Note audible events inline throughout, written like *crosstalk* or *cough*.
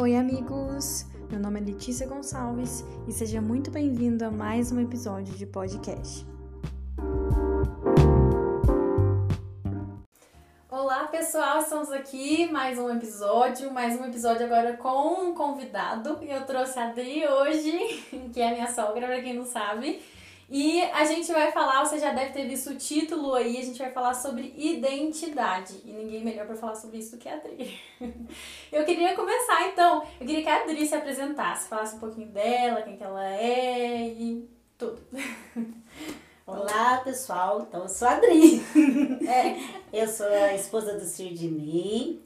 Oi, amigos! Meu nome é Letícia Gonçalves e seja muito bem-vindo a mais um episódio de podcast. Olá, pessoal! Estamos aqui mais um episódio, mais um episódio agora com um convidado. Eu trouxe a Adri hoje, *laughs* que é minha sogra, para quem não sabe. E a gente vai falar, você já deve ter visto o título aí, a gente vai falar sobre identidade. E ninguém melhor para falar sobre isso do que a Adri. *laughs* Eu queria começar então, eu queria que a Adri se apresentasse, falasse um pouquinho dela, quem que ela é e tudo. *laughs* Olá, pessoal. Então, eu sou a Adri. *laughs* É. Eu sou a esposa do Sirdinei,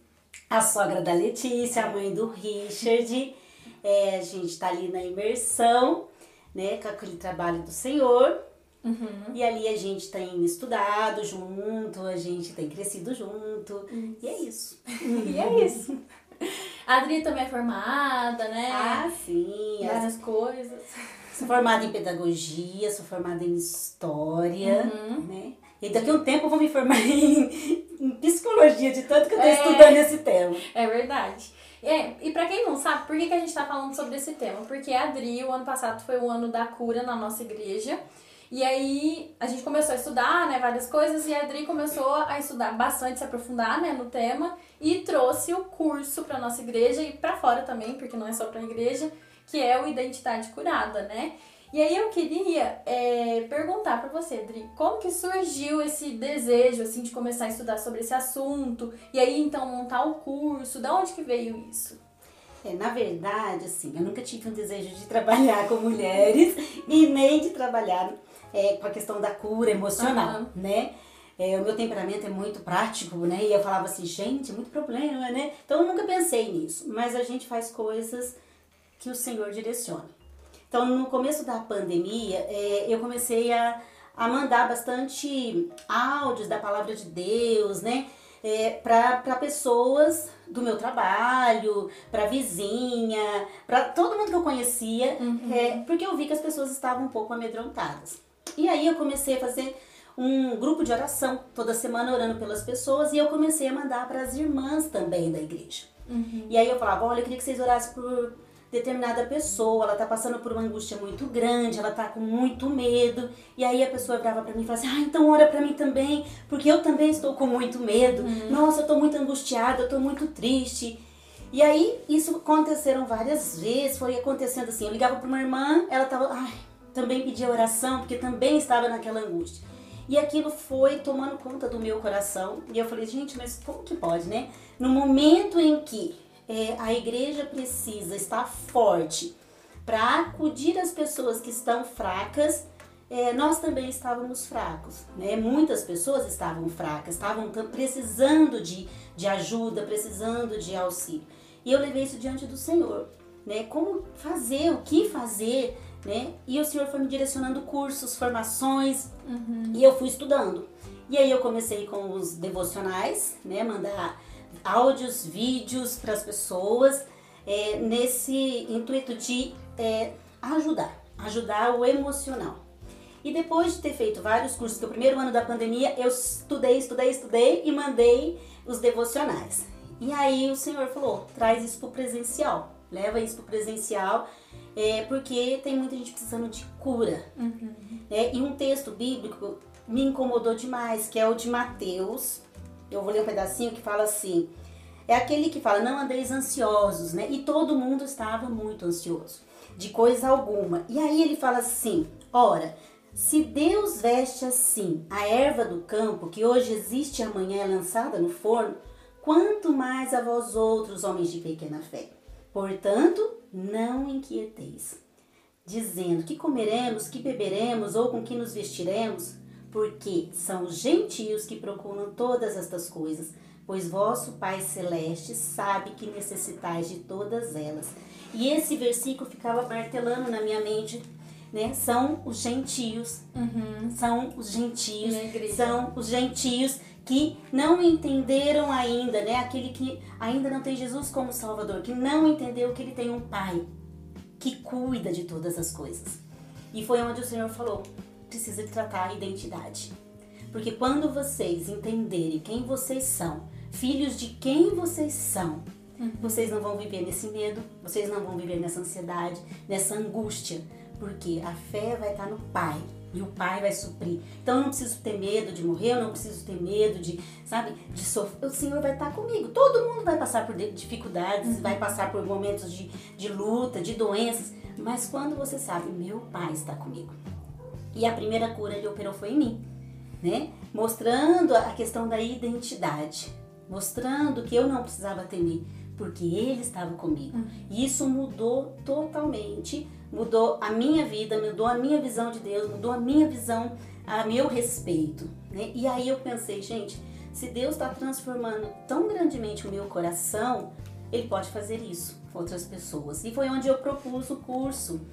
a sogra da Letícia, a mãe do Richard. É, a gente tá ali na imersão né, com aquele trabalho do Senhor. Uhum. E ali a gente tem estudado junto, a gente tem crescido junto. Isso. E é isso. *laughs* e é isso. A Adri também é formada, né? Ah, sim. Várias coisas. Sou formada em pedagogia, sou formada em história, uhum. né? E daqui a um tempo eu vou me formar *laughs* em, em psicologia, de tanto que eu tô é, estudando esse tema. É verdade. É, e para quem não sabe, por que, que a gente tá falando sobre esse tema? Porque a Adri, o ano passado foi o ano da cura na nossa igreja. E aí a gente começou a estudar, né, várias coisas, e a Adri começou a estudar bastante, se aprofundar, né, no tema, e trouxe o curso para nossa igreja e para fora também, porque não é só para a igreja, que é o Identidade Curada, né? E aí eu queria é, perguntar para você, Adri, como que surgiu esse desejo, assim, de começar a estudar sobre esse assunto, e aí então montar o curso, da onde que veio isso? É, na verdade, assim, eu nunca tive um desejo de trabalhar com mulheres *laughs* e nem de trabalhar é, com a questão da cura emocional, uhum. né? É, o meu temperamento é muito prático, né? E eu falava assim, gente, muito problema, né? Então eu nunca pensei nisso, mas a gente faz coisas que o Senhor direciona. Então, no começo da pandemia, é, eu comecei a, a mandar bastante áudios da palavra de Deus, né? É, para pessoas do meu trabalho, para vizinha, para todo mundo que eu conhecia, uhum. é, porque eu vi que as pessoas estavam um pouco amedrontadas. E aí eu comecei a fazer um grupo de oração, toda semana orando pelas pessoas, e eu comecei a mandar para as irmãs também da igreja. Uhum. E aí eu falava, olha, eu queria que vocês orassem por determinada pessoa, ela tá passando por uma angústia muito grande, ela tá com muito medo, e aí a pessoa grava para mim e fala assim: "Ah, então ora para mim também, porque eu também estou com muito medo. Uhum. Nossa, eu tô muito angustiada, eu tô muito triste". E aí isso aconteceram várias vezes, foi acontecendo assim, eu ligava para uma irmã, ela tava, ai, também pedia oração, porque também estava naquela angústia. E aquilo foi tomando conta do meu coração. E eu falei, gente, mas como que pode, né? No momento em que é, a igreja precisa estar forte para acudir as pessoas que estão fracas. É, nós também estávamos fracos, né? Muitas pessoas estavam fracas, estavam precisando de, de ajuda, precisando de auxílio. E eu levei isso diante do Senhor, né? Como fazer, o que fazer, né? E o Senhor foi me direcionando cursos, formações, uhum. e eu fui estudando. E aí eu comecei com os devocionais, né? Mandar áudios, vídeos para as pessoas, é, nesse intuito de é, ajudar, ajudar o emocional. E depois de ter feito vários cursos, que o primeiro ano da pandemia eu estudei, estudei, estudei e mandei os devocionais. E aí o Senhor falou: traz isso para o presencial, leva isso para o presencial, é, porque tem muita gente precisando de cura. Uhum. É, e um texto bíblico me incomodou demais, que é o de Mateus eu vou ler um pedacinho que fala assim: é aquele que fala, não andeis ansiosos, né? E todo mundo estava muito ansioso, de coisa alguma. E aí ele fala assim: ora, se Deus veste assim a erva do campo, que hoje existe e amanhã é lançada no forno, quanto mais a vós outros, homens de pequena fé. Portanto, não inquieteis, dizendo que comeremos, que beberemos ou com que nos vestiremos porque são os gentios que procuram todas estas coisas, pois vosso Pai Celeste sabe que necessitais de todas elas. E esse versículo ficava martelando na minha mente, né? São os gentios, uhum. são os gentios, são os gentios que não entenderam ainda, né? Aquele que ainda não tem Jesus como Salvador, que não entendeu que ele tem um Pai que cuida de todas as coisas. E foi onde o Senhor falou: precisa tratar a identidade. Porque quando vocês entenderem quem vocês são, filhos de quem vocês são, Uhum. Vocês não vão viver nesse medo, vocês não vão viver nessa ansiedade, nessa angústia, porque a fé vai estar no Pai e o Pai vai suprir. Então eu não preciso ter medo de morrer, eu não preciso ter medo de, sabe, de sofrer. O Senhor vai estar comigo. Todo mundo vai passar por dificuldades, uhum. vai passar por momentos de, de luta, de doenças, mas quando você sabe, meu Pai está comigo. E a primeira cura ele operou foi em mim, né? Mostrando a questão da identidade, mostrando que eu não precisava temer, porque ele estava comigo. Uhum. E isso mudou totalmente mudou a minha vida, mudou a minha visão de Deus, mudou a minha visão a meu respeito. Né? E aí eu pensei, gente, se Deus está transformando tão grandemente o meu coração, Ele pode fazer isso com outras pessoas. E foi onde eu propus o curso